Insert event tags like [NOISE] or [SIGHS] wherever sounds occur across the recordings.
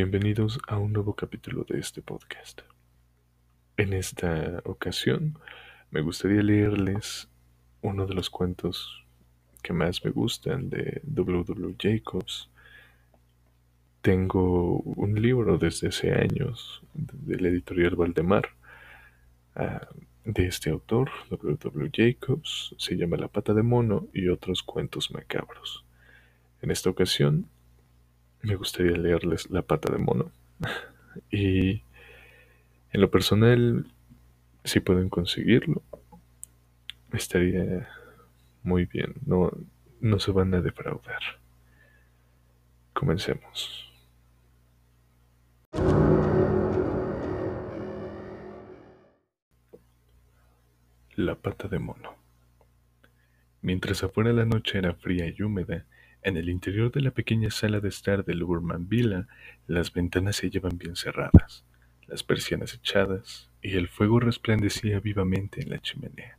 Bienvenidos a un nuevo capítulo de este podcast. En esta ocasión me gustaría leerles uno de los cuentos que más me gustan de W. Jacobs. Tengo un libro desde hace años del editorial Valdemar ah, de este autor, W. Jacobs. Se llama La pata de mono y otros cuentos macabros. En esta ocasión me gustaría leerles La pata de mono. [LAUGHS] y en lo personal, si pueden conseguirlo, estaría muy bien. No, no se van a defraudar. Comencemos. La pata de mono. Mientras afuera la noche era fría y húmeda, en el interior de la pequeña sala de estar de Lurman Villa, las ventanas se llevan bien cerradas, las persianas echadas, y el fuego resplandecía vivamente en la chimenea.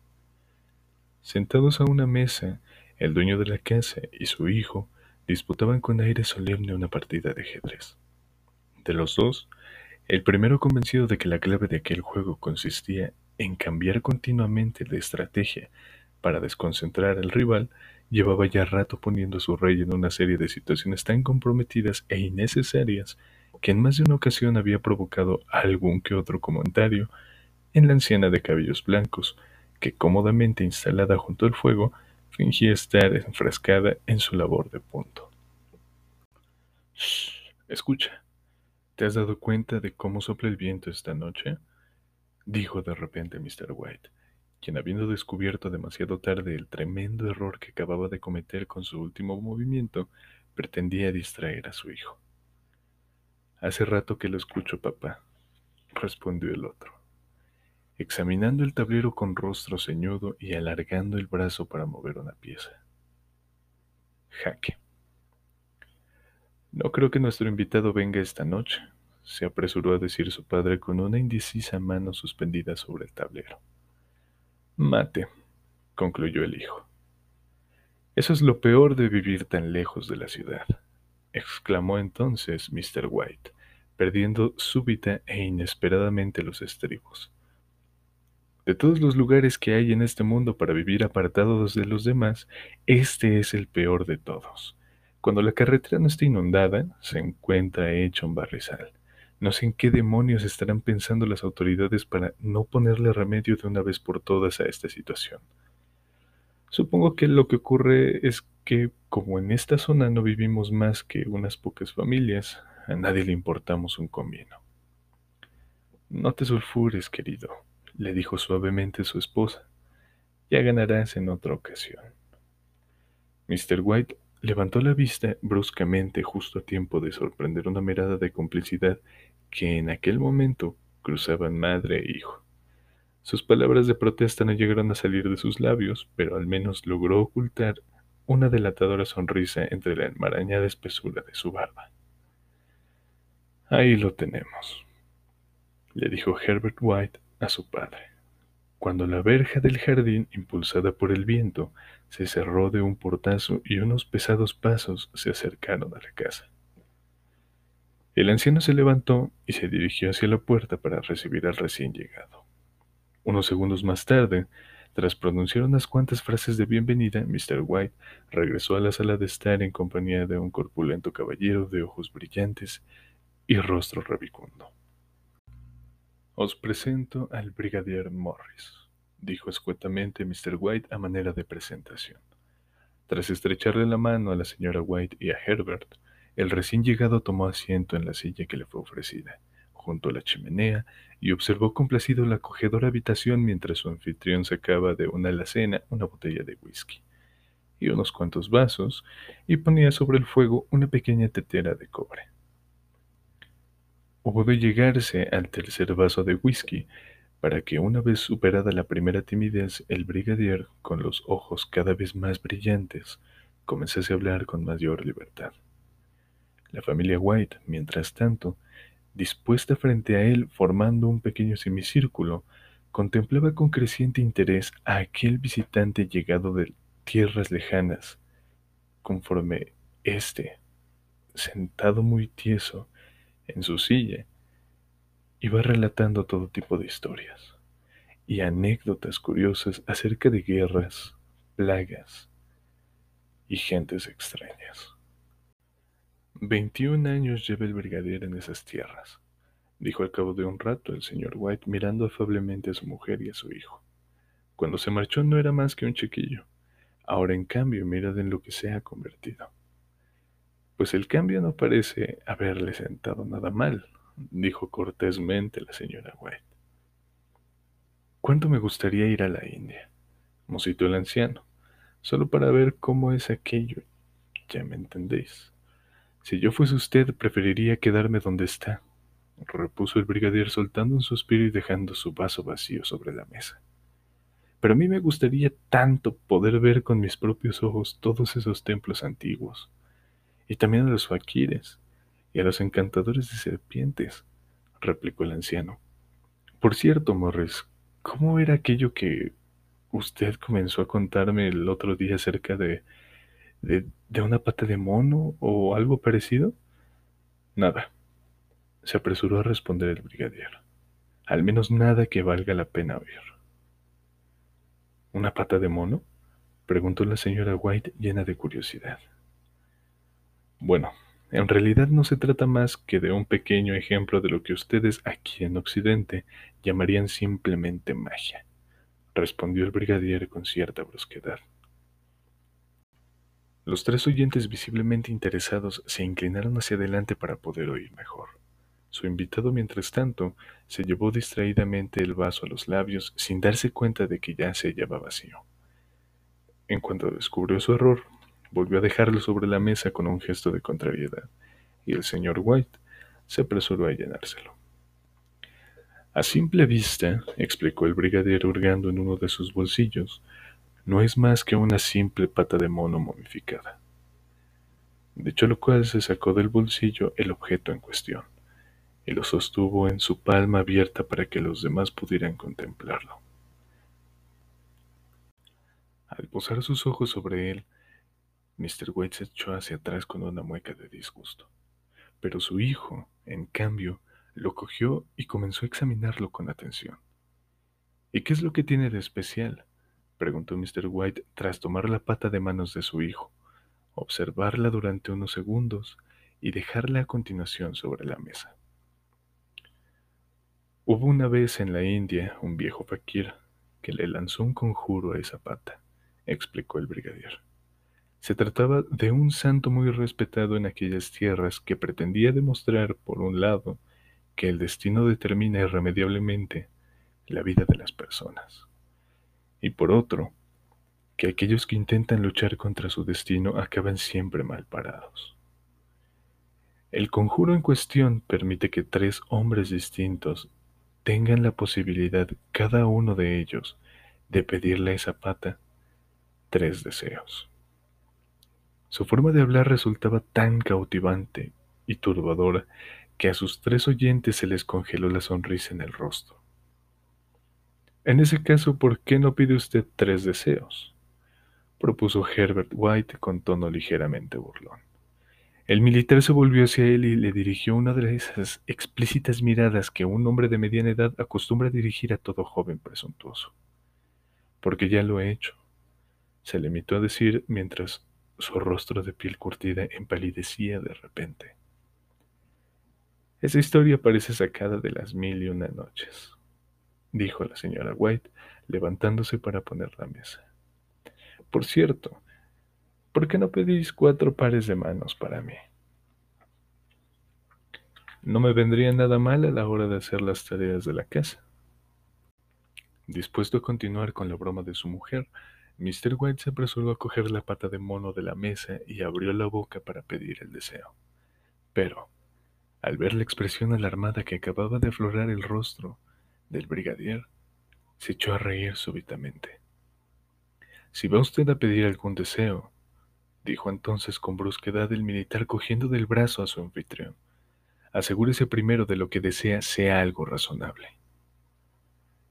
Sentados a una mesa, el dueño de la casa y su hijo disputaban con aire solemne una partida de ajedrez. De los dos, el primero convencido de que la clave de aquel juego consistía en cambiar continuamente de estrategia para desconcentrar al rival, llevaba ya rato poniendo a su rey en una serie de situaciones tan comprometidas e innecesarias que en más de una ocasión había provocado algún que otro comentario en la anciana de cabellos blancos, que cómodamente instalada junto al fuego, fingía estar enfrascada en su labor de punto. Escucha. ¿Te has dado cuenta de cómo sopla el viento esta noche? dijo de repente Mr. White quien habiendo descubierto demasiado tarde el tremendo error que acababa de cometer con su último movimiento, pretendía distraer a su hijo. Hace rato que lo escucho, papá, respondió el otro, examinando el tablero con rostro ceñudo y alargando el brazo para mover una pieza. Jaque. No creo que nuestro invitado venga esta noche, se apresuró a decir su padre con una indecisa mano suspendida sobre el tablero. Mate, concluyó el hijo. Eso es lo peor de vivir tan lejos de la ciudad, exclamó entonces Mr. White, perdiendo súbita e inesperadamente los estribos. De todos los lugares que hay en este mundo para vivir apartados de los demás, este es el peor de todos. Cuando la carretera no está inundada, se encuentra hecho un barrizal. No sé en qué demonios estarán pensando las autoridades para no ponerle remedio de una vez por todas a esta situación. Supongo que lo que ocurre es que, como en esta zona no vivimos más que unas pocas familias, a nadie le importamos un comino. No te sulfures, querido, le dijo suavemente su esposa. Ya ganarás en otra ocasión. Mr. White levantó la vista bruscamente justo a tiempo de sorprender una mirada de complicidad que en aquel momento cruzaban madre e hijo. Sus palabras de protesta no llegaron a salir de sus labios, pero al menos logró ocultar una delatadora sonrisa entre la enmarañada espesura de su barba. Ahí lo tenemos, le dijo Herbert White a su padre, cuando la verja del jardín, impulsada por el viento, se cerró de un portazo y unos pesados pasos se acercaron a la casa. El anciano se levantó y se dirigió hacia la puerta para recibir al recién llegado. Unos segundos más tarde, tras pronunciar unas cuantas frases de bienvenida, Mr. White regresó a la sala de estar en compañía de un corpulento caballero de ojos brillantes y rostro rabicundo. Os presento al brigadier Morris, dijo escuetamente Mr. White a manera de presentación. Tras estrecharle la mano a la señora White y a Herbert, el recién llegado tomó asiento en la silla que le fue ofrecida, junto a la chimenea, y observó complacido la acogedora habitación mientras su anfitrión sacaba de una alacena una botella de whisky y unos cuantos vasos, y ponía sobre el fuego una pequeña tetera de cobre. Hubo de llegarse al tercer vaso de whisky para que una vez superada la primera timidez, el brigadier, con los ojos cada vez más brillantes, comenzase a hablar con mayor libertad. La familia White, mientras tanto, dispuesta frente a él formando un pequeño semicírculo, contemplaba con creciente interés a aquel visitante llegado de tierras lejanas, conforme éste, sentado muy tieso, en su silla, iba relatando todo tipo de historias y anécdotas curiosas acerca de guerras, plagas y gentes extrañas. Veintiún años lleva el brigadier en esas tierras, dijo al cabo de un rato el señor White mirando afablemente a su mujer y a su hijo. Cuando se marchó no era más que un chiquillo. Ahora en cambio mirad en lo que se ha convertido. Pues el cambio no parece haberle sentado nada mal, dijo cortésmente la señora White. ¿Cuánto me gustaría ir a la India? musitó el anciano, solo para ver cómo es aquello. Ya me entendéis. Si yo fuese usted, preferiría quedarme donde está, repuso el brigadier soltando un suspiro y dejando su vaso vacío sobre la mesa. Pero a mí me gustaría tanto poder ver con mis propios ojos todos esos templos antiguos, y también a los faquires y a los encantadores de serpientes, replicó el anciano. Por cierto, Morris, ¿cómo era aquello que usted comenzó a contarme el otro día acerca de, de, una pata de mono o algo parecido? Nada, se apresuró a responder el brigadier. Al menos nada que valga la pena oír. ¿Una pata de mono? preguntó la señora White llena de curiosidad. Bueno, en realidad no se trata más que de un pequeño ejemplo de lo que ustedes aquí en Occidente llamarían simplemente magia, respondió el brigadier con cierta brusquedad. Los tres oyentes visiblemente interesados se inclinaron hacia adelante para poder oír mejor. Su invitado, mientras tanto, se llevó distraídamente el vaso a los labios sin darse cuenta de que ya se hallaba vacío. En cuanto descubrió su error, Volvió a dejarlo sobre la mesa con un gesto de contrariedad, y el señor White se apresuró a llenárselo. A simple vista, explicó el brigadier hurgando en uno de sus bolsillos, no es más que una simple pata de mono momificada. Dicho lo cual se sacó del bolsillo el objeto en cuestión, y lo sostuvo en su palma abierta para que los demás pudieran contemplarlo. Al posar sus ojos sobre él, Mr. White se echó hacia atrás con una mueca de disgusto. Pero su hijo, en cambio, lo cogió y comenzó a examinarlo con atención. ¿Y qué es lo que tiene de especial? Preguntó Mr. White tras tomar la pata de manos de su hijo, observarla durante unos segundos y dejarla a continuación sobre la mesa. Hubo una vez en la India un viejo fakir que le lanzó un conjuro a esa pata, explicó el brigadier. Se trataba de un santo muy respetado en aquellas tierras que pretendía demostrar, por un lado, que el destino determina irremediablemente la vida de las personas, y por otro, que aquellos que intentan luchar contra su destino acaban siempre mal parados. El conjuro en cuestión permite que tres hombres distintos tengan la posibilidad, cada uno de ellos, de pedirle a esa pata tres deseos. Su forma de hablar resultaba tan cautivante y turbadora que a sus tres oyentes se les congeló la sonrisa en el rostro. En ese caso, ¿por qué no pide usted tres deseos? propuso Herbert White con tono ligeramente burlón. El militar se volvió hacia él y le dirigió una de esas explícitas miradas que un hombre de mediana edad acostumbra dirigir a todo joven presuntuoso. Porque ya lo he hecho, se limitó a decir mientras su rostro de piel curtida empalidecía de repente. Esa historia parece sacada de las mil y una noches, dijo la señora White, levantándose para poner la mesa. Por cierto, ¿por qué no pedís cuatro pares de manos para mí? No me vendría nada mal a la hora de hacer las tareas de la casa. Dispuesto a continuar con la broma de su mujer, Mr. White se apresuró a coger la pata de mono de la mesa y abrió la boca para pedir el deseo. Pero, al ver la expresión alarmada que acababa de aflorar el rostro del brigadier, se echó a reír súbitamente. Si va usted a pedir algún deseo, dijo entonces con brusquedad el militar cogiendo del brazo a su anfitrión, asegúrese primero de lo que desea sea algo razonable.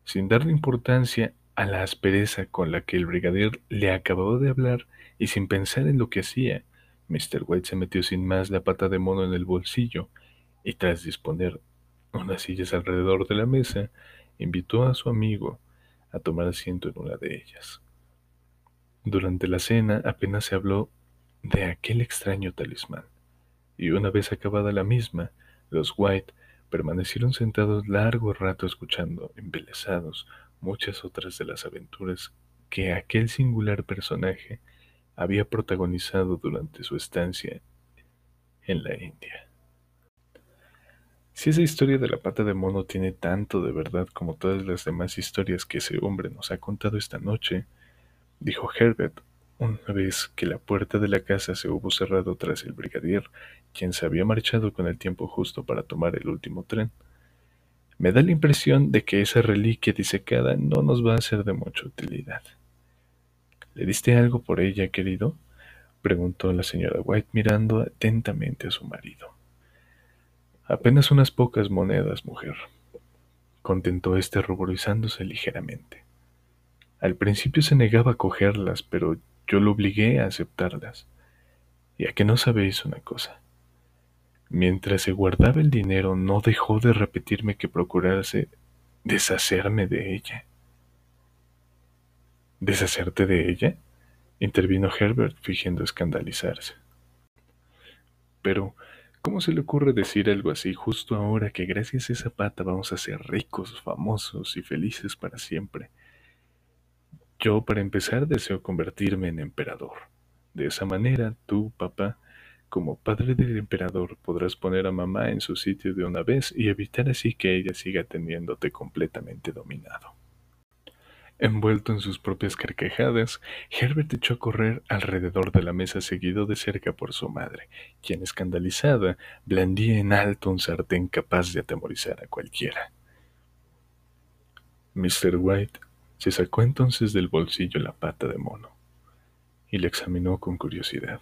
Sin darle importancia a la aspereza con la que el brigadier le acababa de hablar y sin pensar en lo que hacía, Mr. White se metió sin más la pata de mono en el bolsillo y tras disponer unas sillas alrededor de la mesa, invitó a su amigo a tomar asiento en una de ellas. Durante la cena apenas se habló de aquel extraño talismán, y una vez acabada la misma, los White permanecieron sentados largo rato escuchando, embelesados, muchas otras de las aventuras que aquel singular personaje había protagonizado durante su estancia en la India. Si esa historia de la pata de mono tiene tanto de verdad como todas las demás historias que ese hombre nos ha contado esta noche, dijo Herbert, una vez que la puerta de la casa se hubo cerrado tras el brigadier, quien se había marchado con el tiempo justo para tomar el último tren. Me da la impresión de que esa reliquia disecada no nos va a ser de mucha utilidad. ¿Le diste algo por ella, querido? preguntó la señora White mirando atentamente a su marido. Apenas unas pocas monedas, mujer, contentó éste ruborizándose ligeramente. Al principio se negaba a cogerlas, pero yo lo obligué a aceptarlas. Y a que no sabéis una cosa. Mientras se guardaba el dinero, no dejó de repetirme que procurase deshacerme de ella. ¿Deshacerte de ella? intervino Herbert, fingiendo escandalizarse. Pero, ¿cómo se le ocurre decir algo así justo ahora que gracias a esa pata vamos a ser ricos, famosos y felices para siempre? Yo, para empezar, deseo convertirme en emperador. De esa manera, tú, papá, como padre del emperador, podrás poner a mamá en su sitio de una vez y evitar así que ella siga teniéndote completamente dominado. Envuelto en sus propias carcajadas, Herbert echó a correr alrededor de la mesa seguido de cerca por su madre, quien escandalizada blandía en alto un sartén capaz de atemorizar a cualquiera. Mr. White se sacó entonces del bolsillo la pata de mono y la examinó con curiosidad.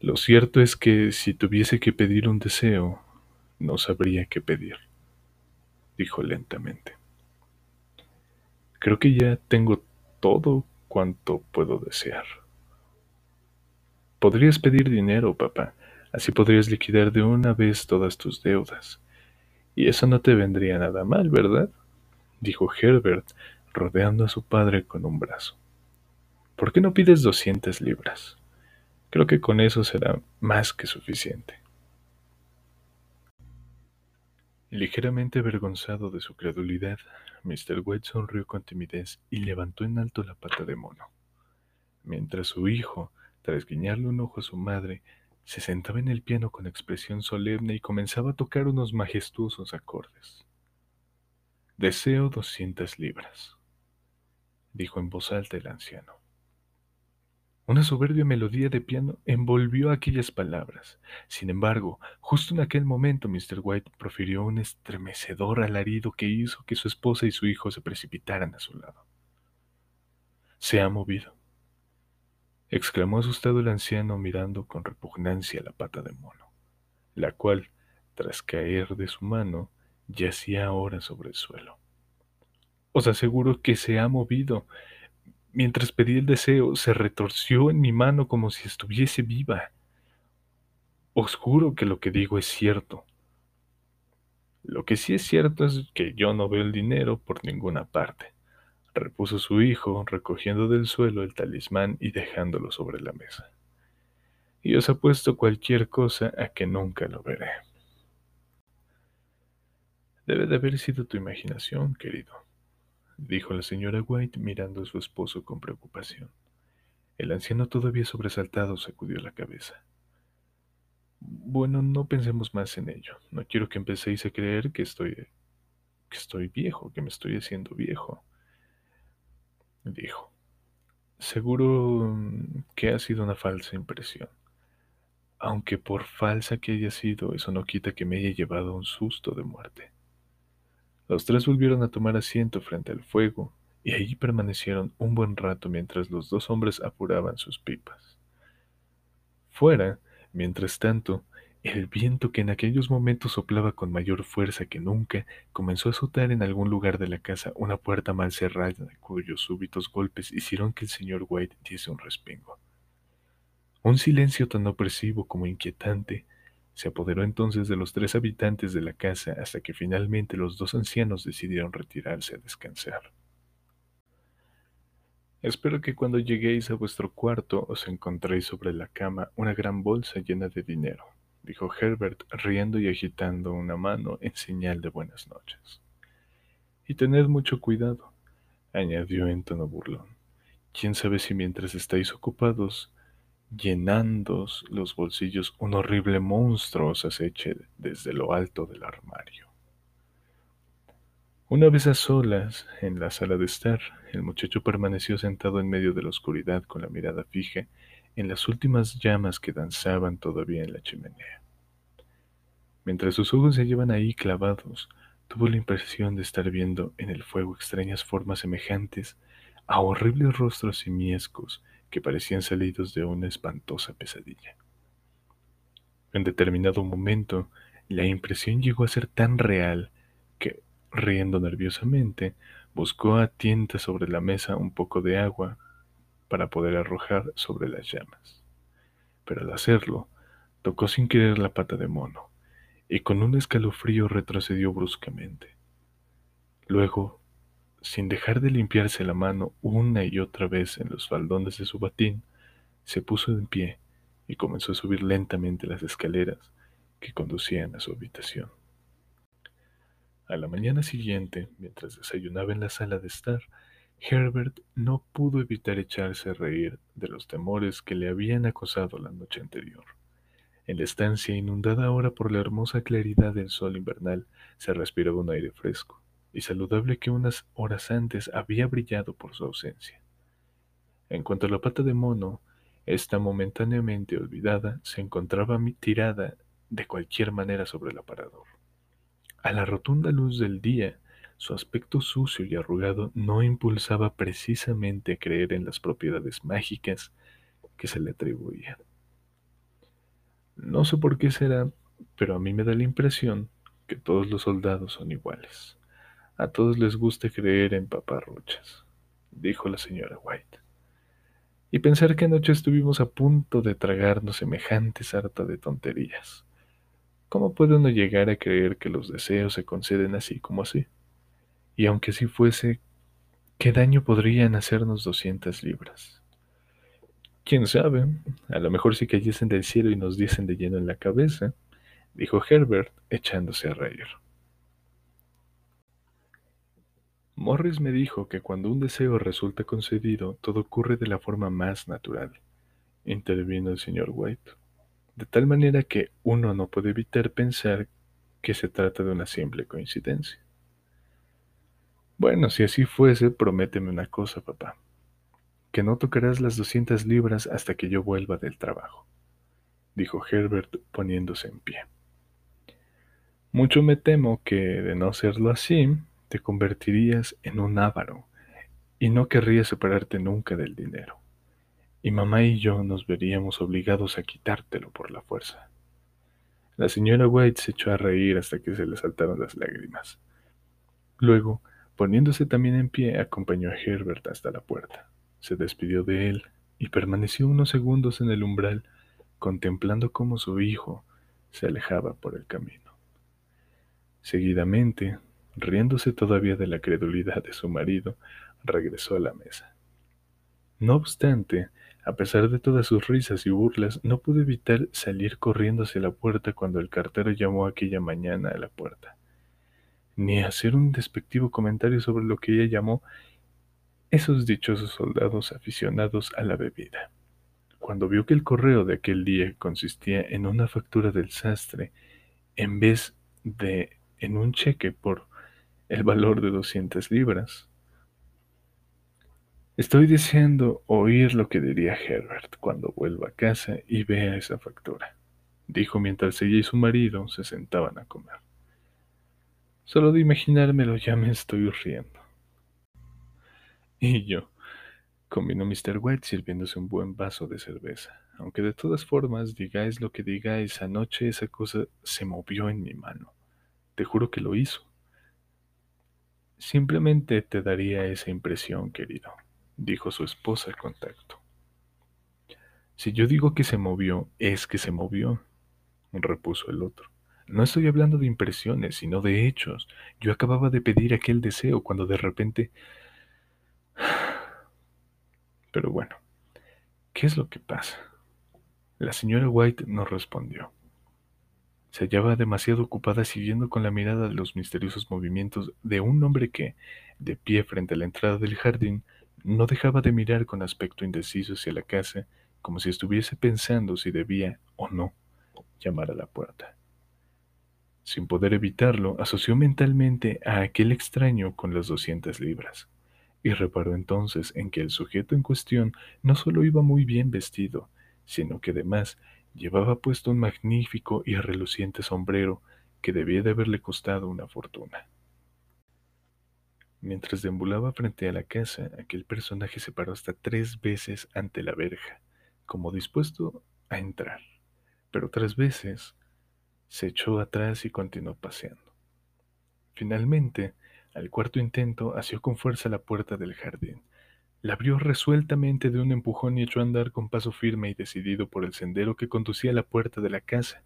Lo cierto es que si tuviese que pedir un deseo, no sabría qué pedir, dijo lentamente. Creo que ya tengo todo cuanto puedo desear. Podrías pedir dinero, papá, así podrías liquidar de una vez todas tus deudas. Y eso no te vendría nada mal, ¿verdad? dijo Herbert, rodeando a su padre con un brazo. ¿Por qué no pides doscientas libras? Creo que con eso será más que suficiente. Ligeramente avergonzado de su credulidad, Mr. White sonrió con timidez y levantó en alto la pata de mono, mientras su hijo, tras guiñarle un ojo a su madre, se sentaba en el piano con expresión solemne y comenzaba a tocar unos majestuosos acordes. Deseo doscientas libras, dijo en voz alta el anciano. Una soberbia melodía de piano envolvió aquellas palabras. Sin embargo, justo en aquel momento Mr. White profirió un estremecedor alarido que hizo que su esposa y su hijo se precipitaran a su lado. Se ha movido, exclamó asustado el anciano mirando con repugnancia la pata de mono, la cual, tras caer de su mano, yacía ahora sobre el suelo. Os aseguro que se ha movido. Mientras pedí el deseo, se retorció en mi mano como si estuviese viva. Os juro que lo que digo es cierto. Lo que sí es cierto es que yo no veo el dinero por ninguna parte, repuso su hijo, recogiendo del suelo el talismán y dejándolo sobre la mesa. Y os apuesto cualquier cosa a que nunca lo veré. Debe de haber sido tu imaginación, querido, dijo la señora White mirando a su esposo con preocupación. El anciano todavía sobresaltado sacudió la cabeza. Bueno, no pensemos más en ello. No quiero que empecéis a creer que estoy que estoy viejo, que me estoy haciendo viejo, dijo. Seguro que ha sido una falsa impresión. Aunque por falsa que haya sido, eso no quita que me haya llevado un susto de muerte. Los tres volvieron a tomar asiento frente al fuego, y allí permanecieron un buen rato mientras los dos hombres apuraban sus pipas. Fuera, mientras tanto, el viento que en aquellos momentos soplaba con mayor fuerza que nunca comenzó a azotar en algún lugar de la casa una puerta mal cerrada, cuyos súbitos golpes hicieron que el señor White diese un respingo. Un silencio tan opresivo como inquietante Se apoderó entonces de los tres habitantes de la casa hasta que finalmente los dos ancianos decidieron retirarse a descansar. Espero que cuando lleguéis a vuestro cuarto os encontréis sobre la cama una gran bolsa llena de dinero, dijo Herbert riendo y agitando una mano en señal de buenas noches. Y tened mucho cuidado, añadió en tono burlón. Quién sabe si mientras estáis ocupados llenando los bolsillos, un horrible monstruo os aceche desde lo alto del armario. Una vez a solas, en la sala de estar, el muchacho permaneció sentado en medio de la oscuridad con la mirada fija en las últimas llamas que danzaban todavía en la chimenea. Mientras sus ojos se hallaban ahí clavados, tuvo la impresión de estar viendo en el fuego extrañas formas semejantes a horribles rostros simiescos que parecían salidos de una espantosa pesadilla. En determinado momento, la impresión llegó a ser tan real que, riendo nerviosamente, buscó a tienta sobre la mesa un poco de agua para poder arrojar sobre las llamas. Pero al hacerlo, tocó sin querer la pata de mono, y con un escalofrío retrocedió bruscamente. Luego sin dejar de limpiarse la mano una y otra vez en los faldones de su batín, se puso en pie y comenzó a subir lentamente las escaleras que conducían a su habitación. A la mañana siguiente, mientras desayunaba en la sala de estar, Herbert no pudo evitar echarse a reír de los temores que le habían acosado la noche anterior. En la estancia, inundada ahora por la hermosa claridad del sol invernal, se respiraba un aire fresco y saludable que unas horas antes había brillado por su ausencia. En cuanto a la pata de mono, esta momentáneamente olvidada se encontraba tirada de cualquier manera sobre el aparador. A la rotunda luz del día, su aspecto sucio y arrugado no impulsaba precisamente a creer en las propiedades mágicas que se le atribuían. No sé por qué será, pero a mí me da la impresión que todos los soldados son iguales. A todos les gusta creer en paparruchas, dijo la señora White. Y pensar que anoche estuvimos a punto de tragarnos semejante sarta de tonterías. ¿Cómo puede uno llegar a creer que los deseos se conceden así como así? Y aunque así fuese, ¿qué daño podrían hacernos doscientas libras? ¿Quién sabe? A lo mejor si cayesen del cielo y nos diesen de lleno en la cabeza, dijo Herbert, echándose a reír. Morris me dijo que cuando un deseo resulta concedido, todo ocurre de la forma más natural, intervino el señor White, de tal manera que uno no puede evitar pensar que se trata de una simple coincidencia. Bueno, si así fuese, prométeme una cosa, papá, que no tocarás las doscientas libras hasta que yo vuelva del trabajo, dijo Herbert poniéndose en pie. Mucho me temo que, de no serlo así, te convertirías en un avaro y no querrías separarte nunca del dinero. Y mamá y yo nos veríamos obligados a quitártelo por la fuerza. La señora White se echó a reír hasta que se le saltaron las lágrimas. Luego, poniéndose también en pie, acompañó a Herbert hasta la puerta. Se despidió de él y permaneció unos segundos en el umbral, contemplando cómo su hijo se alejaba por el camino. Seguidamente, riéndose todavía de la credulidad de su marido, regresó a la mesa. No obstante, a pesar de todas sus risas y burlas, no pudo evitar salir corriendo hacia la puerta cuando el cartero llamó aquella mañana a la puerta, ni hacer un despectivo comentario sobre lo que ella llamó esos dichosos soldados aficionados a la bebida. Cuando vio que el correo de aquel día consistía en una factura del sastre, en vez de en un cheque por el valor de 200 libras. Estoy deseando oír lo que diría Herbert cuando vuelva a casa y vea esa factura, dijo mientras ella y su marido se sentaban a comer. Solo de imaginármelo ya me estoy riendo. Y yo, combinó Mr. White sirviéndose un buen vaso de cerveza. Aunque de todas formas, digáis lo que digáis, anoche esa cosa se movió en mi mano. Te juro que lo hizo. Simplemente te daría esa impresión, querido, dijo su esposa al contacto. Si yo digo que se movió, es que se movió. repuso el otro. No estoy hablando de impresiones, sino de hechos. Yo acababa de pedir aquel deseo cuando de repente... [SIGHS] Pero bueno, ¿qué es lo que pasa? La señora White no respondió. Se hallaba demasiado ocupada siguiendo con la mirada los misteriosos movimientos de un hombre que, de pie frente a la entrada del jardín, no dejaba de mirar con aspecto indeciso hacia la casa, como si estuviese pensando si debía o no llamar a la puerta. Sin poder evitarlo, asoció mentalmente a aquel extraño con las doscientas libras, y reparó entonces en que el sujeto en cuestión no solo iba muy bien vestido, sino que además llevaba puesto un magnífico y reluciente sombrero que debía de haberle costado una fortuna. Mientras deambulaba frente a la casa, aquel personaje se paró hasta tres veces ante la verja, como dispuesto a entrar, pero otras veces se echó atrás y continuó paseando. Finalmente, al cuarto intento, asió con fuerza la puerta del jardín. La abrió resueltamente de un empujón y echó a andar con paso firme y decidido por el sendero que conducía a la puerta de la casa.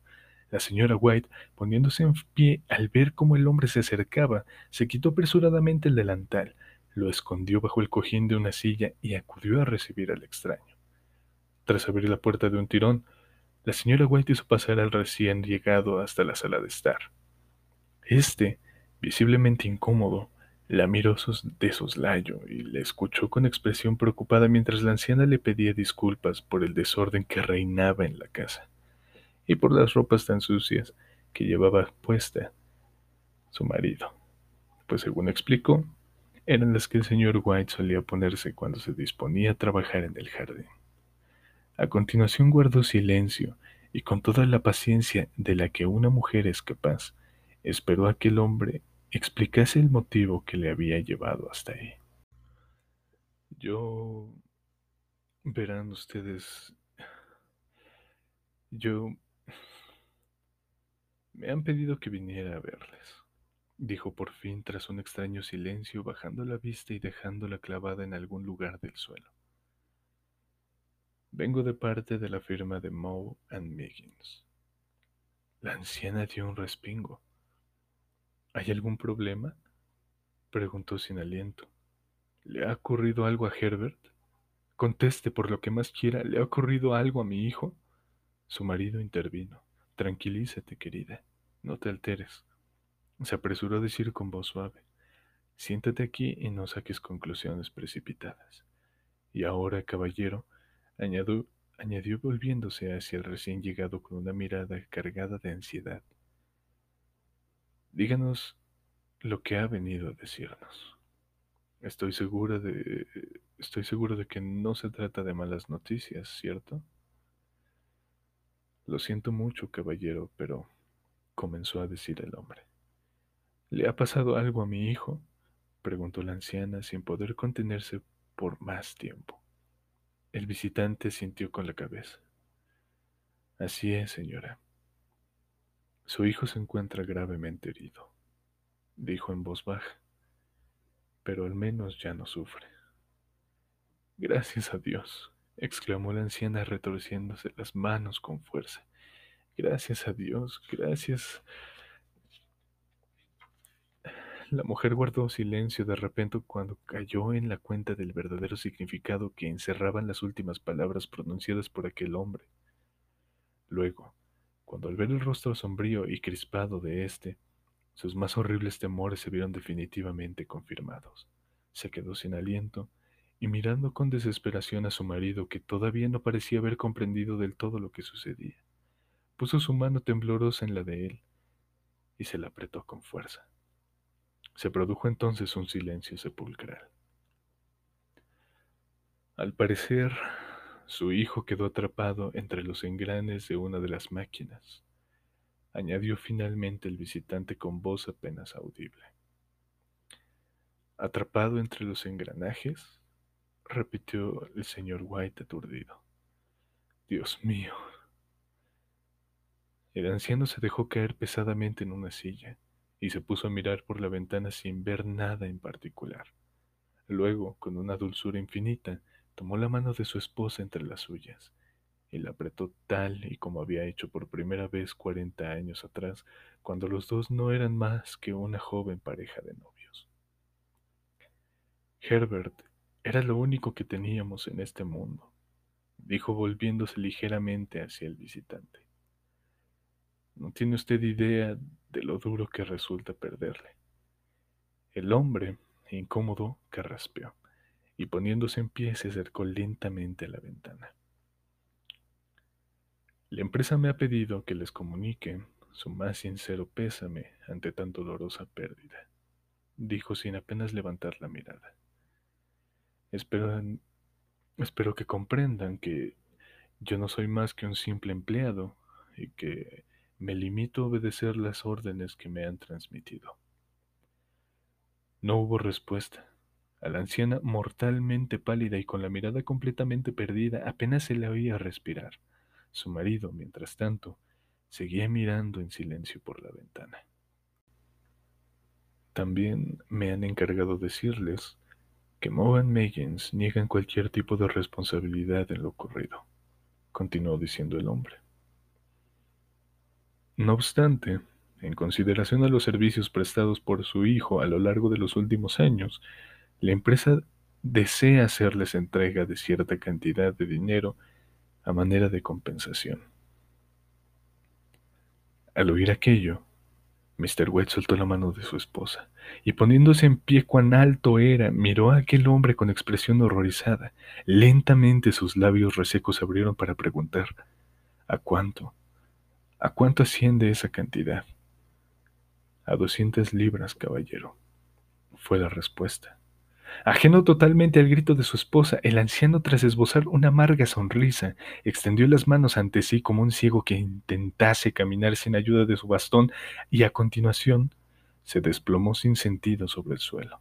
La señora White, poniéndose en pie al ver cómo el hombre se acercaba, se quitó apresuradamente el delantal, lo escondió bajo el cojín de una silla y acudió a recibir al extraño. Tras abrir la puerta de un tirón, la señora White hizo pasar al recién llegado hasta la sala de estar. Este, visiblemente incómodo, la miró de soslayo y le escuchó con expresión preocupada mientras la anciana le pedía disculpas por el desorden que reinaba en la casa y por las ropas tan sucias que llevaba puesta su marido, pues según explicó, eran las que el señor White solía ponerse cuando se disponía a trabajar en el jardín. A continuación guardó silencio y con toda la paciencia de la que una mujer es capaz, esperó a que el hombre explicase el motivo que le había llevado hasta ahí. Yo... Verán ustedes... Yo me han pedido que viniera a verles, dijo por fin tras un extraño silencio, bajando la vista y dejándola clavada en algún lugar del suelo. Vengo de parte de la firma de Moe and Miggins. La anciana dio un respingo. ¿Hay algún problema? preguntó sin aliento. ¿Le ha ocurrido algo a Herbert? Conteste por lo que más quiera. ¿Le ha ocurrido algo a mi hijo? Su marido intervino. Tranquilízate, querida. No te alteres. Se apresuró a decir con voz suave. Siéntate aquí y no saques conclusiones precipitadas. Y ahora, caballero, añadió, añadió volviéndose hacia el recién llegado con una mirada cargada de ansiedad. Díganos lo que ha venido a decirnos. Estoy segura de estoy seguro de que no se trata de malas noticias, ¿cierto? Lo siento mucho, caballero, pero comenzó a decir el hombre. ¿Le ha pasado algo a mi hijo? preguntó la anciana sin poder contenerse por más tiempo. El visitante sintió con la cabeza. Así es, señora. Su hijo se encuentra gravemente herido, dijo en voz baja, pero al menos ya no sufre. Gracias a Dios, exclamó la anciana retorciéndose las manos con fuerza. Gracias a Dios, gracias. La mujer guardó silencio de repente cuando cayó en la cuenta del verdadero significado que encerraban las últimas palabras pronunciadas por aquel hombre. Luego, cuando al ver el rostro sombrío y crispado de éste, sus más horribles temores se vieron definitivamente confirmados. Se quedó sin aliento y mirando con desesperación a su marido que todavía no parecía haber comprendido del todo lo que sucedía. Puso su mano temblorosa en la de él y se la apretó con fuerza. Se produjo entonces un silencio sepulcral. Al parecer, su hijo quedó atrapado entre los engranes de una de las máquinas, añadió finalmente el visitante con voz apenas audible. ¿Atrapado entre los engranajes? repitió el señor White aturdido. Dios mío. El anciano se dejó caer pesadamente en una silla y se puso a mirar por la ventana sin ver nada en particular. Luego, con una dulzura infinita, tomó la mano de su esposa entre las suyas y la apretó tal y como había hecho por primera vez cuarenta años atrás, cuando los dos no eran más que una joven pareja de novios. Herbert era lo único que teníamos en este mundo, dijo volviéndose ligeramente hacia el visitante. No tiene usted idea de lo duro que resulta perderle. El hombre, incómodo, carraspeó, y poniéndose en pie se acercó lentamente a la ventana. La empresa me ha pedido que les comunique su más sincero pésame ante tan dolorosa pérdida, dijo sin apenas levantar la mirada. Espero, espero que comprendan que yo no soy más que un simple empleado y que me limito a obedecer las órdenes que me han transmitido. No hubo respuesta. A la anciana, mortalmente pálida y con la mirada completamente perdida, apenas se le oía respirar. Su marido, mientras tanto, seguía mirando en silencio por la ventana. También me han encargado decirles que Mohan Mayens niegan cualquier tipo de responsabilidad en lo ocurrido, continuó diciendo el hombre. No obstante, en consideración a los servicios prestados por su hijo a lo largo de los últimos años, la empresa desea hacerles entrega de cierta cantidad de dinero a manera de compensación. Al oír aquello, Mr. White soltó la mano de su esposa y poniéndose en pie cuán alto era, miró a aquel hombre con expresión horrorizada. Lentamente sus labios resecos se abrieron para preguntar ¿A cuánto? ¿A cuánto asciende esa cantidad? A doscientas libras, caballero, fue la respuesta. Ajeno totalmente al grito de su esposa, el anciano, tras esbozar una amarga sonrisa, extendió las manos ante sí como un ciego que intentase caminar sin ayuda de su bastón y a continuación se desplomó sin sentido sobre el suelo.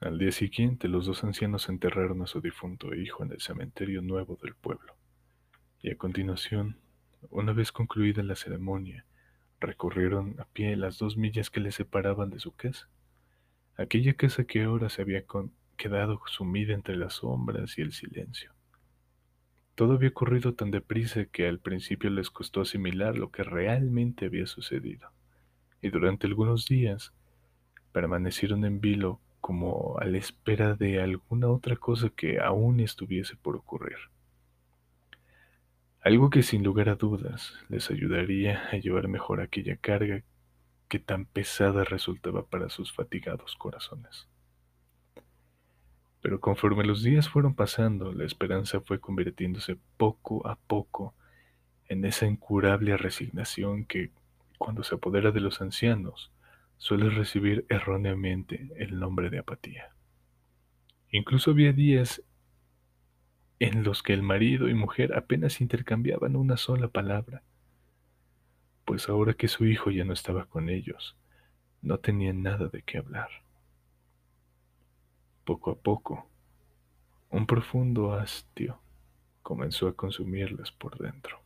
Al día siguiente, los dos ancianos enterraron a su difunto hijo en el cementerio nuevo del pueblo, y a continuación, una vez concluida la ceremonia, recorrieron a pie las dos millas que le separaban de su casa aquella casa que ahora se había quedado sumida entre las sombras y el silencio. Todo había ocurrido tan deprisa que al principio les costó asimilar lo que realmente había sucedido, y durante algunos días permanecieron en vilo como a la espera de alguna otra cosa que aún estuviese por ocurrir. Algo que sin lugar a dudas les ayudaría a llevar mejor aquella carga que tan pesada resultaba para sus fatigados corazones. Pero conforme los días fueron pasando, la esperanza fue convirtiéndose poco a poco en esa incurable resignación que, cuando se apodera de los ancianos, suele recibir erróneamente el nombre de apatía. Incluso había días en los que el marido y mujer apenas intercambiaban una sola palabra, pues ahora que su hijo ya no estaba con ellos, no tenían nada de qué hablar. Poco a poco, un profundo hastio comenzó a consumirlas por dentro.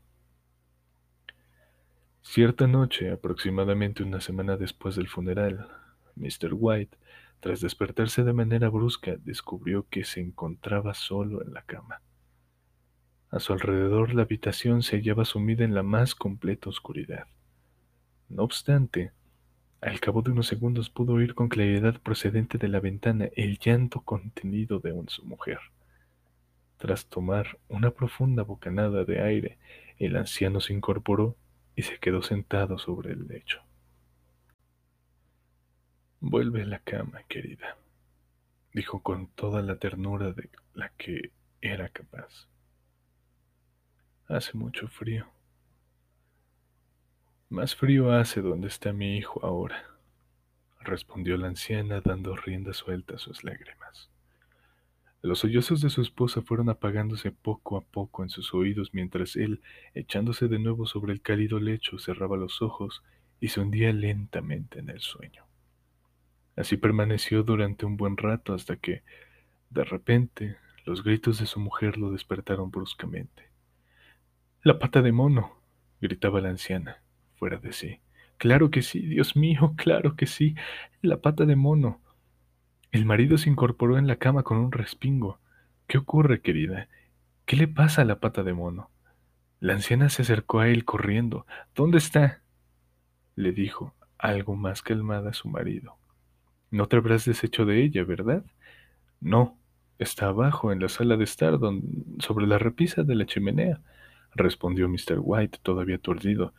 Cierta noche, aproximadamente una semana después del funeral, Mr. White, tras despertarse de manera brusca, descubrió que se encontraba solo en la cama. A su alrededor la habitación se hallaba sumida en la más completa oscuridad. No obstante, al cabo de unos segundos pudo oír con claridad procedente de la ventana el llanto contenido de su mujer. Tras tomar una profunda bocanada de aire, el anciano se incorporó y se quedó sentado sobre el lecho. Vuelve a la cama, querida, dijo con toda la ternura de la que era capaz. Hace mucho frío. Más frío hace donde está mi hijo ahora, respondió la anciana dando rienda suelta a sus lágrimas. Los sollozos de su esposa fueron apagándose poco a poco en sus oídos mientras él, echándose de nuevo sobre el cálido lecho, cerraba los ojos y se hundía lentamente en el sueño. Así permaneció durante un buen rato hasta que, de repente, los gritos de su mujer lo despertaron bruscamente. La pata de mono, gritaba la anciana, fuera de sí. Claro que sí, Dios mío, [LAUGHS] claro que sí. La pata de mono. El marido se incorporó en la cama con un respingo. ¿Qué ocurre, querida? ¿Qué le pasa a la pata de mono? La anciana se acercó a él corriendo. ¿Dónde está? le dijo, algo más calmada su marido. No te habrás deshecho de ella, ¿verdad? No, está abajo en la sala de estar, sobre la repisa de la chimenea, respondió Mr. White, todavía aturdido.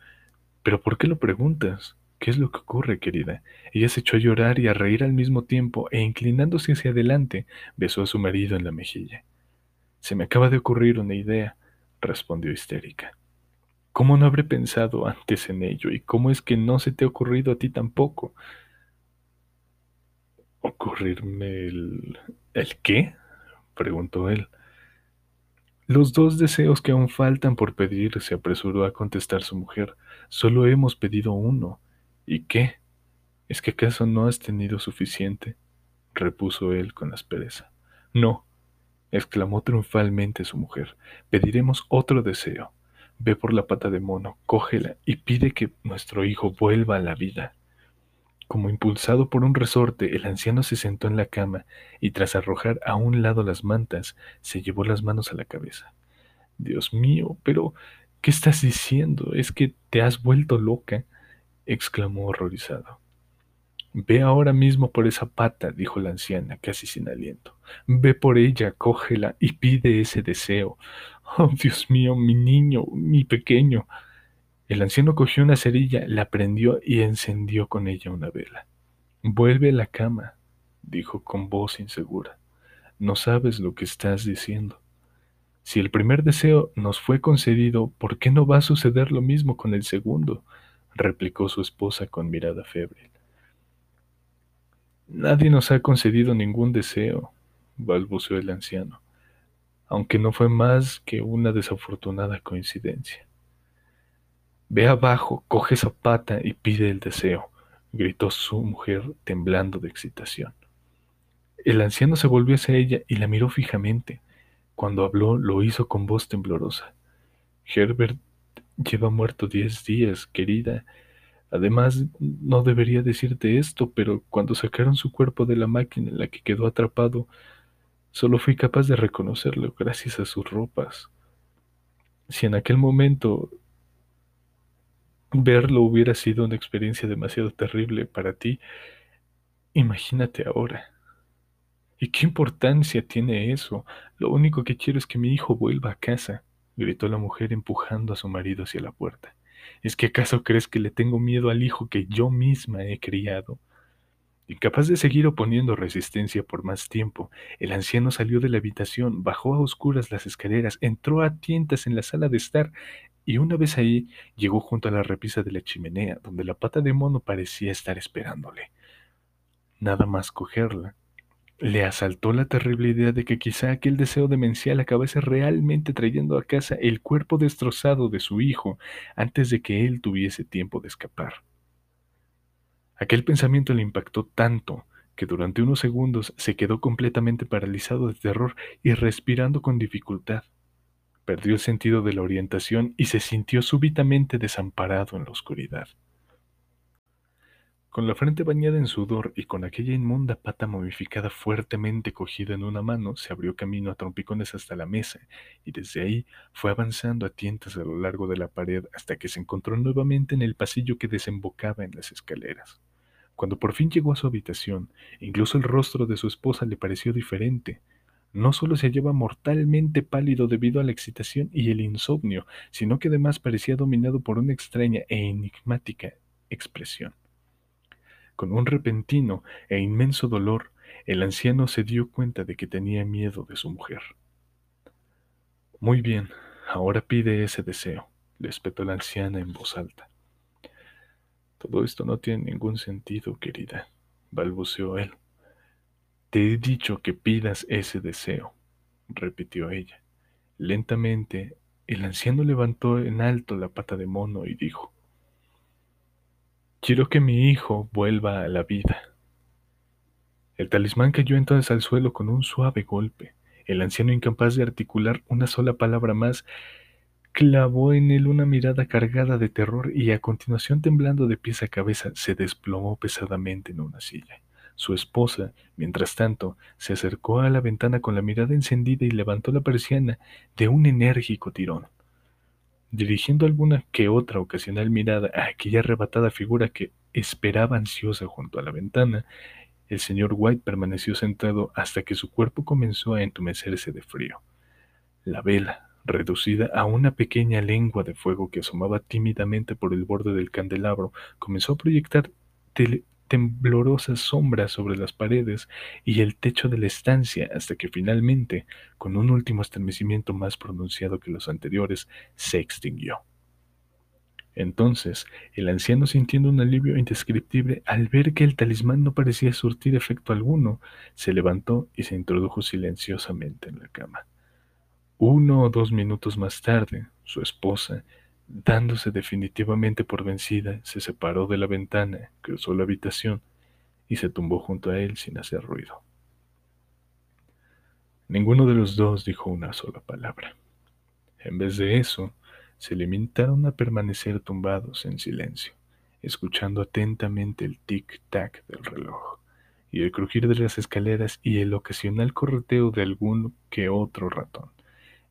¿Pero por qué lo preguntas? ¿Qué es lo que ocurre, querida? Ella se echó a llorar y a reír al mismo tiempo, e inclinándose hacia adelante, besó a su marido en la mejilla. Se me acaba de ocurrir una idea, respondió histérica. ¿Cómo no habré pensado antes en ello? ¿Y cómo es que no se te ha ocurrido a ti tampoco? ¿Ocurrirme el... ¿El qué? preguntó él. Los dos deseos que aún faltan por pedir, se apresuró a contestar su mujer. Solo hemos pedido uno. ¿Y qué? ¿Es que acaso no has tenido suficiente? repuso él con aspereza. No, exclamó triunfalmente su mujer. Pediremos otro deseo. Ve por la pata de mono, cógela y pide que nuestro hijo vuelva a la vida. Como impulsado por un resorte, el anciano se sentó en la cama y tras arrojar a un lado las mantas, se llevó las manos a la cabeza. Dios mío, pero ¿qué estás diciendo? ¿Es que te has vuelto loca? exclamó horrorizado. Ve ahora mismo por esa pata, dijo la anciana, casi sin aliento. Ve por ella, cógela y pide ese deseo. Oh, Dios mío, mi niño, mi pequeño. El anciano cogió una cerilla, la prendió y encendió con ella una vela. Vuelve a la cama, dijo con voz insegura. No sabes lo que estás diciendo. Si el primer deseo nos fue concedido, ¿por qué no va a suceder lo mismo con el segundo? replicó su esposa con mirada febril. Nadie nos ha concedido ningún deseo, balbuceó el anciano, aunque no fue más que una desafortunada coincidencia. Ve abajo, coge esa pata y pide el deseo, gritó su mujer temblando de excitación. El anciano se volvió hacia ella y la miró fijamente. Cuando habló lo hizo con voz temblorosa. Herbert lleva muerto diez días, querida, Además, no debería decirte esto, pero cuando sacaron su cuerpo de la máquina en la que quedó atrapado, solo fui capaz de reconocerlo gracias a sus ropas. Si en aquel momento verlo hubiera sido una experiencia demasiado terrible para ti, imagínate ahora. ¿Y qué importancia tiene eso? Lo único que quiero es que mi hijo vuelva a casa, gritó la mujer empujando a su marido hacia la puerta. ¿Es que acaso crees que le tengo miedo al hijo que yo misma he criado? Incapaz de seguir oponiendo resistencia por más tiempo, el anciano salió de la habitación, bajó a oscuras las escaleras, entró a tientas en la sala de estar y una vez ahí llegó junto a la repisa de la chimenea, donde la pata de mono parecía estar esperándole. Nada más cogerla, le asaltó la terrible idea de que quizá aquel deseo demencial acabase realmente trayendo a casa el cuerpo destrozado de su hijo antes de que él tuviese tiempo de escapar. Aquel pensamiento le impactó tanto que durante unos segundos se quedó completamente paralizado de terror y respirando con dificultad. Perdió el sentido de la orientación y se sintió súbitamente desamparado en la oscuridad. Con la frente bañada en sudor y con aquella inmunda pata momificada fuertemente cogida en una mano, se abrió camino a trompicones hasta la mesa, y desde ahí fue avanzando a tientas a lo largo de la pared hasta que se encontró nuevamente en el pasillo que desembocaba en las escaleras. Cuando por fin llegó a su habitación, incluso el rostro de su esposa le pareció diferente. No solo se hallaba mortalmente pálido debido a la excitación y el insomnio, sino que además parecía dominado por una extraña e enigmática expresión. Con un repentino e inmenso dolor, el anciano se dio cuenta de que tenía miedo de su mujer. Muy bien, ahora pide ese deseo, le espetó la anciana en voz alta. Todo esto no tiene ningún sentido, querida, balbuceó él. Te he dicho que pidas ese deseo, repitió ella. Lentamente, el anciano levantó en alto la pata de mono y dijo, Quiero que mi hijo vuelva a la vida. El talismán cayó entonces al suelo con un suave golpe. El anciano, incapaz de articular una sola palabra más, clavó en él una mirada cargada de terror y a continuación, temblando de pies a cabeza, se desplomó pesadamente en una silla. Su esposa, mientras tanto, se acercó a la ventana con la mirada encendida y levantó la persiana de un enérgico tirón. Dirigiendo alguna que otra ocasional mirada a aquella arrebatada figura que esperaba ansiosa junto a la ventana, el señor White permaneció sentado hasta que su cuerpo comenzó a entumecerse de frío. La vela, reducida a una pequeña lengua de fuego que asomaba tímidamente por el borde del candelabro, comenzó a proyectar temblorosas sombras sobre las paredes y el techo de la estancia hasta que finalmente, con un último estremecimiento más pronunciado que los anteriores, se extinguió. Entonces, el anciano sintiendo un alivio indescriptible al ver que el talismán no parecía surtir efecto alguno, se levantó y se introdujo silenciosamente en la cama. Uno o dos minutos más tarde, su esposa, dándose definitivamente por vencida, se separó de la ventana, cruzó la habitación y se tumbó junto a él sin hacer ruido. Ninguno de los dos dijo una sola palabra. En vez de eso, se limitaron a permanecer tumbados en silencio, escuchando atentamente el tic-tac del reloj y el crujir de las escaleras y el ocasional correteo de algún que otro ratón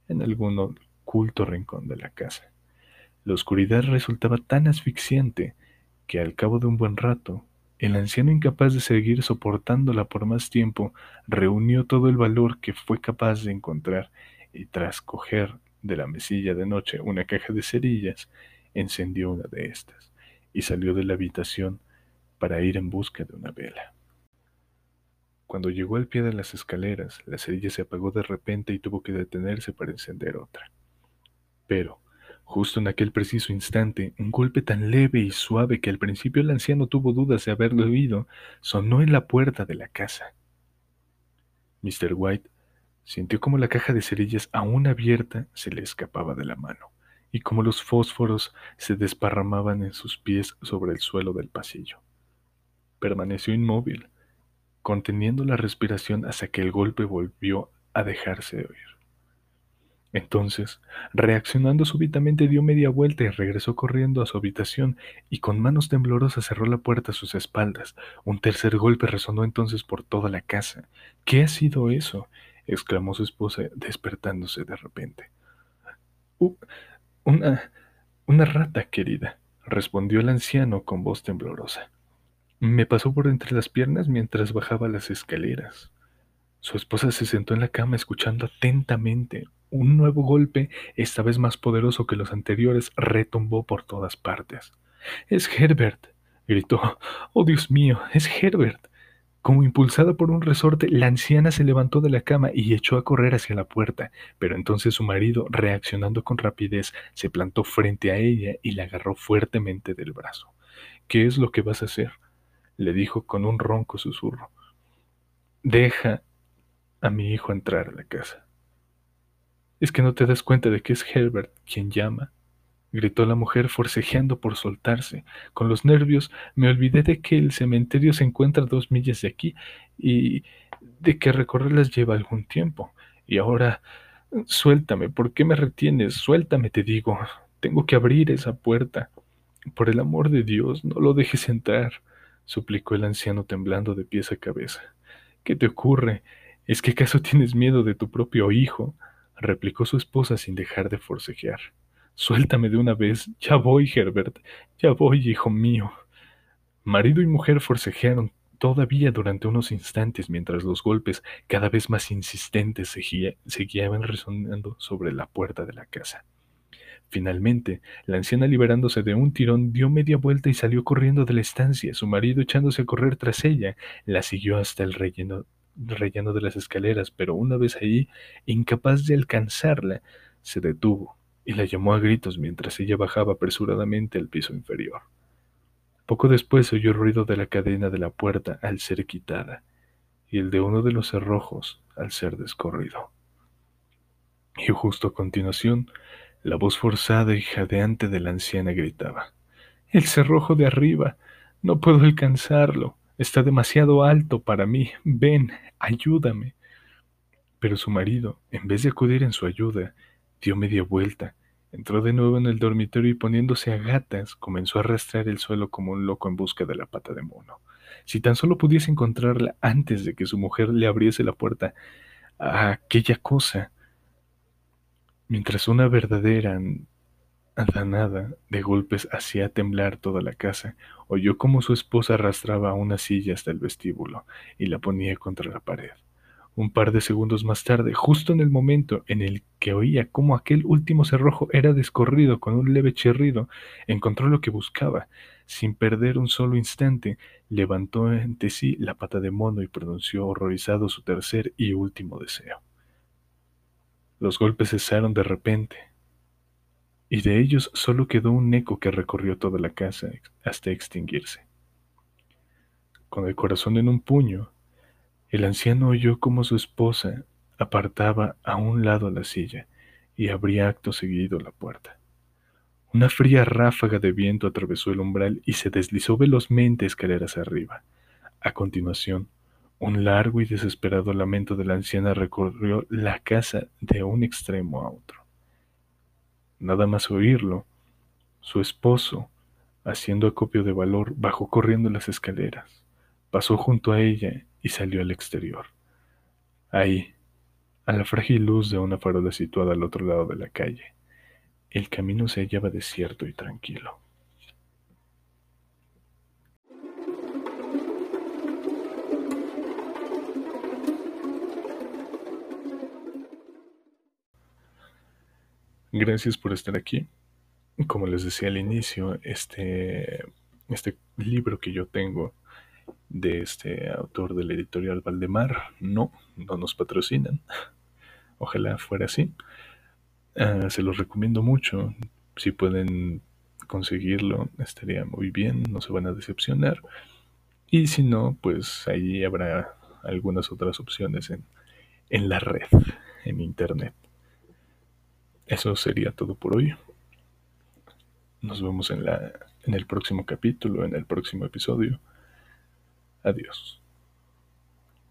en algún oculto rincón de la casa. La oscuridad resultaba tan asfixiante que al cabo de un buen rato, el anciano incapaz de seguir soportándola por más tiempo, reunió todo el valor que fue capaz de encontrar y tras coger de la mesilla de noche una caja de cerillas, encendió una de estas y salió de la habitación para ir en busca de una vela. Cuando llegó al pie de las escaleras, la cerilla se apagó de repente y tuvo que detenerse para encender otra. Pero, justo en aquel preciso instante, un golpe tan leve y suave que al principio el anciano tuvo dudas de haberlo oído, sonó en la puerta de la casa. Mr. White Sintió como la caja de cerillas aún abierta se le escapaba de la mano, y como los fósforos se desparramaban en sus pies sobre el suelo del pasillo. Permaneció inmóvil, conteniendo la respiración hasta que el golpe volvió a dejarse oír. Entonces, reaccionando súbitamente, dio media vuelta y regresó corriendo a su habitación y con manos temblorosas cerró la puerta a sus espaldas. Un tercer golpe resonó entonces por toda la casa. ¿Qué ha sido eso? exclamó su esposa despertándose de repente. una. una rata, querida, respondió el anciano con voz temblorosa. Me pasó por entre las piernas mientras bajaba las escaleras. Su esposa se sentó en la cama escuchando atentamente. Un nuevo golpe, esta vez más poderoso que los anteriores, retumbó por todas partes. Es Herbert, gritó. Oh, Dios mío, es Herbert. Como impulsada por un resorte, la anciana se levantó de la cama y echó a correr hacia la puerta, pero entonces su marido, reaccionando con rapidez, se plantó frente a ella y la agarró fuertemente del brazo. ¿Qué es lo que vas a hacer? le dijo con un ronco susurro. Deja a mi hijo entrar a la casa. ¿Es que no te das cuenta de que es Herbert quien llama? gritó la mujer forcejeando por soltarse. Con los nervios me olvidé de que el cementerio se encuentra dos millas de aquí y de que recorrerlas lleva algún tiempo. Y ahora, suéltame, ¿por qué me retienes? Suéltame, te digo. Tengo que abrir esa puerta. Por el amor de Dios, no lo dejes entrar, suplicó el anciano temblando de pies a cabeza. ¿Qué te ocurre? ¿Es que acaso tienes miedo de tu propio hijo? Replicó su esposa sin dejar de forcejear. Suéltame de una vez. Ya voy, Herbert. Ya voy, hijo mío. Marido y mujer forcejearon todavía durante unos instantes mientras los golpes cada vez más insistentes seguían resonando sobre la puerta de la casa. Finalmente, la anciana liberándose de un tirón dio media vuelta y salió corriendo de la estancia. Su marido echándose a correr tras ella, la siguió hasta el relleno, relleno de las escaleras, pero una vez allí, incapaz de alcanzarla, se detuvo y la llamó a gritos mientras ella bajaba apresuradamente al piso inferior. Poco después oyó el ruido de la cadena de la puerta al ser quitada y el de uno de los cerrojos al ser descorrido. Y justo a continuación, la voz forzada y jadeante de la anciana gritaba, El cerrojo de arriba, no puedo alcanzarlo, está demasiado alto para mí, ven, ayúdame. Pero su marido, en vez de acudir en su ayuda, dio media vuelta, entró de nuevo en el dormitorio y poniéndose a gatas, comenzó a arrastrar el suelo como un loco en busca de la pata de mono. Si tan solo pudiese encontrarla antes de que su mujer le abriese la puerta a aquella cosa, mientras una verdadera andanada de golpes hacía temblar toda la casa, oyó cómo su esposa arrastraba una silla hasta el vestíbulo y la ponía contra la pared. Un par de segundos más tarde, justo en el momento en el que oía cómo aquel último cerrojo era descorrido con un leve chirrido, encontró lo que buscaba. Sin perder un solo instante, levantó ante sí la pata de mono y pronunció horrorizado su tercer y último deseo. Los golpes cesaron de repente, y de ellos solo quedó un eco que recorrió toda la casa hasta extinguirse. Con el corazón en un puño, el anciano oyó cómo su esposa apartaba a un lado la silla y abría acto seguido la puerta. Una fría ráfaga de viento atravesó el umbral y se deslizó velozmente escaleras arriba. A continuación, un largo y desesperado lamento de la anciana recorrió la casa de un extremo a otro. Nada más oírlo, su esposo, haciendo acopio de valor, bajó corriendo las escaleras, pasó junto a ella y salió al exterior. Ahí, a la frágil luz de una farola situada al otro lado de la calle, el camino se hallaba desierto y tranquilo. Gracias por estar aquí. Como les decía al inicio, este, este libro que yo tengo de este autor de la editorial Valdemar. No, no nos patrocinan. Ojalá fuera así. Ah, se los recomiendo mucho. Si pueden conseguirlo, estaría muy bien. No se van a decepcionar. Y si no, pues ahí habrá algunas otras opciones en, en la red, en internet. Eso sería todo por hoy. Nos vemos en, la, en el próximo capítulo, en el próximo episodio. Adiós.